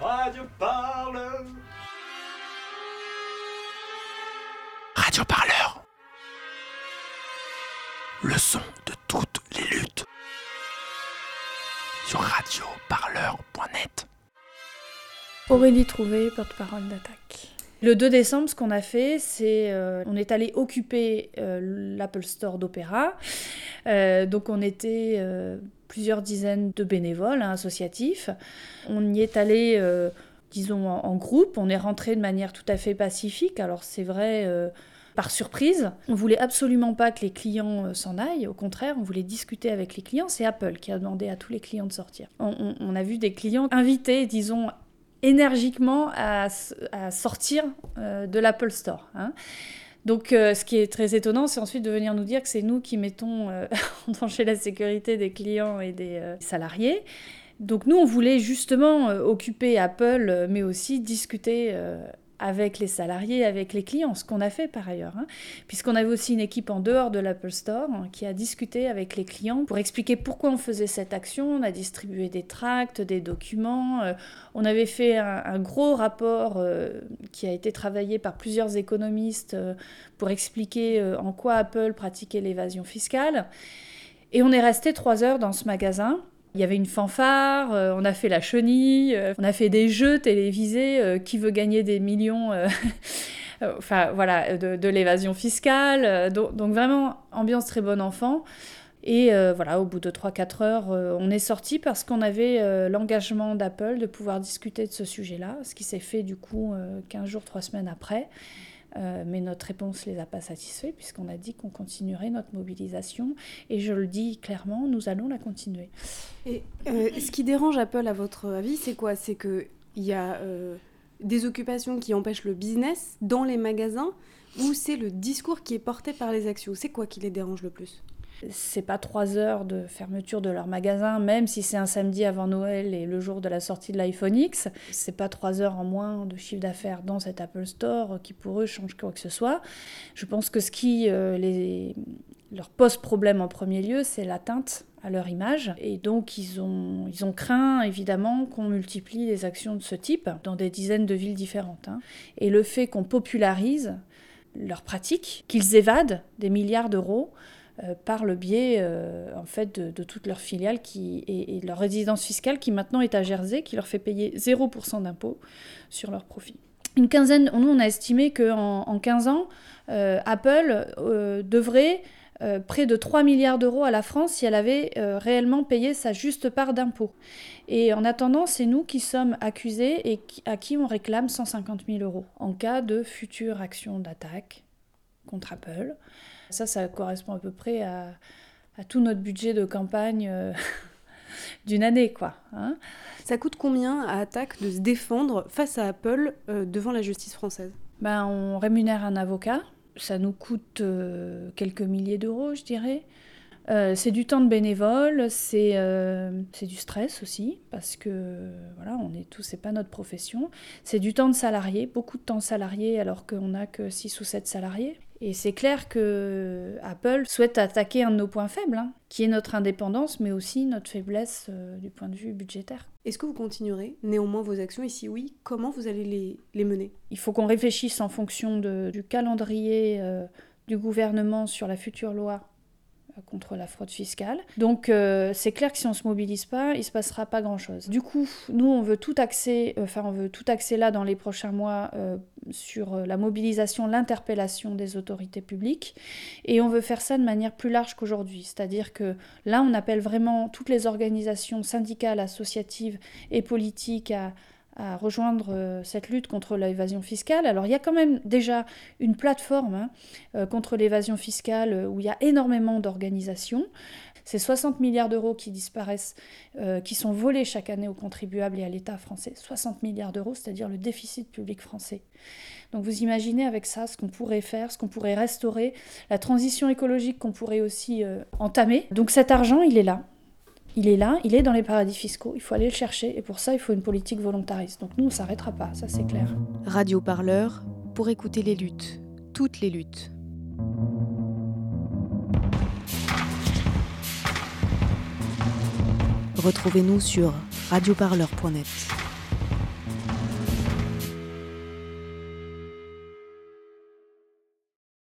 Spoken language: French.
Radio Parleur. Radio Parleur. Le son de toutes les luttes. Sur radioparleur.net. Aurélie Trouvé, porte-parole d'attaque. Le 2 décembre, ce qu'on a fait, c'est euh, on est allé occuper euh, l'Apple Store d'Opéra. Euh, donc on était euh, plusieurs dizaines de bénévoles hein, associatifs. On y est allé, disons, en, en groupe. On est rentré de manière tout à fait pacifique. Alors c'est vrai par surprise. On voulait absolument pas que les clients s'en aillent. Au contraire, on voulait discuter avec les clients. C'est Apple qui a demandé à tous les clients de sortir. On- on a vu des clients invités, disons, énergiquement à, sortir euh, de l'Apple Store. hein. Donc, euh, ce qui est très étonnant, c'est ensuite de venir nous dire que c'est nous qui mettons euh, en danger la sécurité des clients et des salariés. Donc, nous, on voulait justement occuper Apple, mais aussi discuter avec les salariés, avec les clients, ce qu'on a fait par ailleurs, hein. puisqu'on avait aussi une équipe en dehors de l'Apple Store hein, qui a discuté avec les clients pour expliquer pourquoi on faisait cette action. On a distribué des tracts, des documents. euh, on avait fait un, gros rapport euh, qui a été travaillé par plusieurs économistes euh, pour expliquer en quoi Apple pratiquait l'évasion fiscale. Et on est resté trois heures dans ce magasin. Il y avait une fanfare, euh, on a fait la chenille, euh, on a fait des jeux télévisés, euh, qui veut gagner des millions, voilà, de, l'évasion fiscale. donc, vraiment, ambiance très bon enfant. Et voilà, au bout de 3-4 heures, on est sorti parce qu'on avait l'engagement d'Apple de pouvoir discuter de ce sujet-là, ce qui s'est fait du coup euh, 15 jours, 3 semaines après. Euh, mais notre réponse ne les a pas satisfaits puisqu'on a dit qu'on continuerait notre mobilisation. Et je le dis clairement, nous allons la continuer. Et euh, ce qui dérange Apple, à votre avis, c'est quoi? C'est qu'il y a euh, des occupations qui empêchent le business dans les magasins ou c'est le discours qui est porté par les actions C'est quoi qui les dérange le plus? C'est pas trois heures de fermeture de leur magasin, même si c'est un samedi avant Noël et le jour de la sortie de l'iPhone X. C'est pas trois heures en moins de chiffre d'affaires dans cet Apple Store qui pour eux change quoi que ce soit. Je pense que ce qui euh, leur pose problème en premier lieu, c'est l'atteinte à leur image. Et donc ils ont, ils ont craint évidemment qu'on multiplie les actions de ce type dans des dizaines de villes différentes. hein. Et le fait qu'on popularise leurs pratiques, qu'ils évadent des milliards d'euros par le biais euh, en fait de, toutes leurs filiales qui, et, et leur résidence fiscale qui maintenant est à Jersey, qui leur fait payer 0% d'impôt sur leurs profits. Une quinzaine, nous on a estimé qu'en en 15 ans, euh, Apple euh, devrait euh, près de 3 milliards d'euros à la France si elle avait euh, réellement payé sa juste part d'impôt. Et en attendant, c'est nous qui sommes accusés et à qui on réclame 150 000 euros en cas de future action d'attaque contre Apple. Ça, ça correspond à peu près à, à tout notre budget de campagne euh, d'une année, quoi. hein. Ça coûte combien à Attaque de se défendre face à Apple euh, devant la justice française? Ben, on rémunère un avocat. Ça nous coûte euh, quelques milliers d'euros, je dirais. Euh, c'est du temps de bénévole, c'est euh, c'est du stress aussi, parce que voilà, on est tous, c'est pas notre profession. C'est du temps de salarié, beaucoup de temps salarié, alors qu'on n'a que 6 ou 7 salariés. Et c'est clair que Apple souhaite attaquer un de nos points faibles, hein, qui est notre indépendance, mais aussi notre faiblesse euh, du point de vue budgétaire. Est-ce que vous continuerez néanmoins vos actions? Et si oui, comment vous allez les, les mener? Il faut qu'on réfléchisse en fonction de- du calendrier du gouvernement sur la future loi contre la fraude fiscale. Donc euh, c'est clair que si on se mobilise pas, il se passera pas grand-chose. Du coup, nous on veut tout axer, euh, enfin on veut tout axer là dans les prochains mois euh, sur euh, la mobilisation, l'interpellation des autorités publiques, et on veut faire ça de manière plus large qu'aujourd'hui. C'est-à-dire que là on appelle vraiment toutes les organisations syndicales, associatives et politiques à à rejoindre euh, cette lutte contre l'évasion fiscale. Alors il y a quand même déjà une plateforme hein, euh, contre l'évasion fiscale euh, où il y a énormément d'organisations. C'est 60 milliards d'euros qui disparaissent, qui sont volés chaque année aux contribuables et à l'État français. 60 milliards d'euros, c'est-à-dire le déficit public français. Donc vous imaginez avec ça ce qu'on pourrait faire, ce qu'on pourrait restaurer, la transition écologique qu'on pourrait aussi entamer. Donc cet argent, il est là. Il est là, il est dans les paradis fiscaux, il faut aller le chercher et pour ça il faut une politique volontariste. Donc nous on s'arrêtera pas, ça c'est clair. Radio Parleur pour écouter les luttes, toutes les luttes. Retrouvez-nous sur radioparleur.net.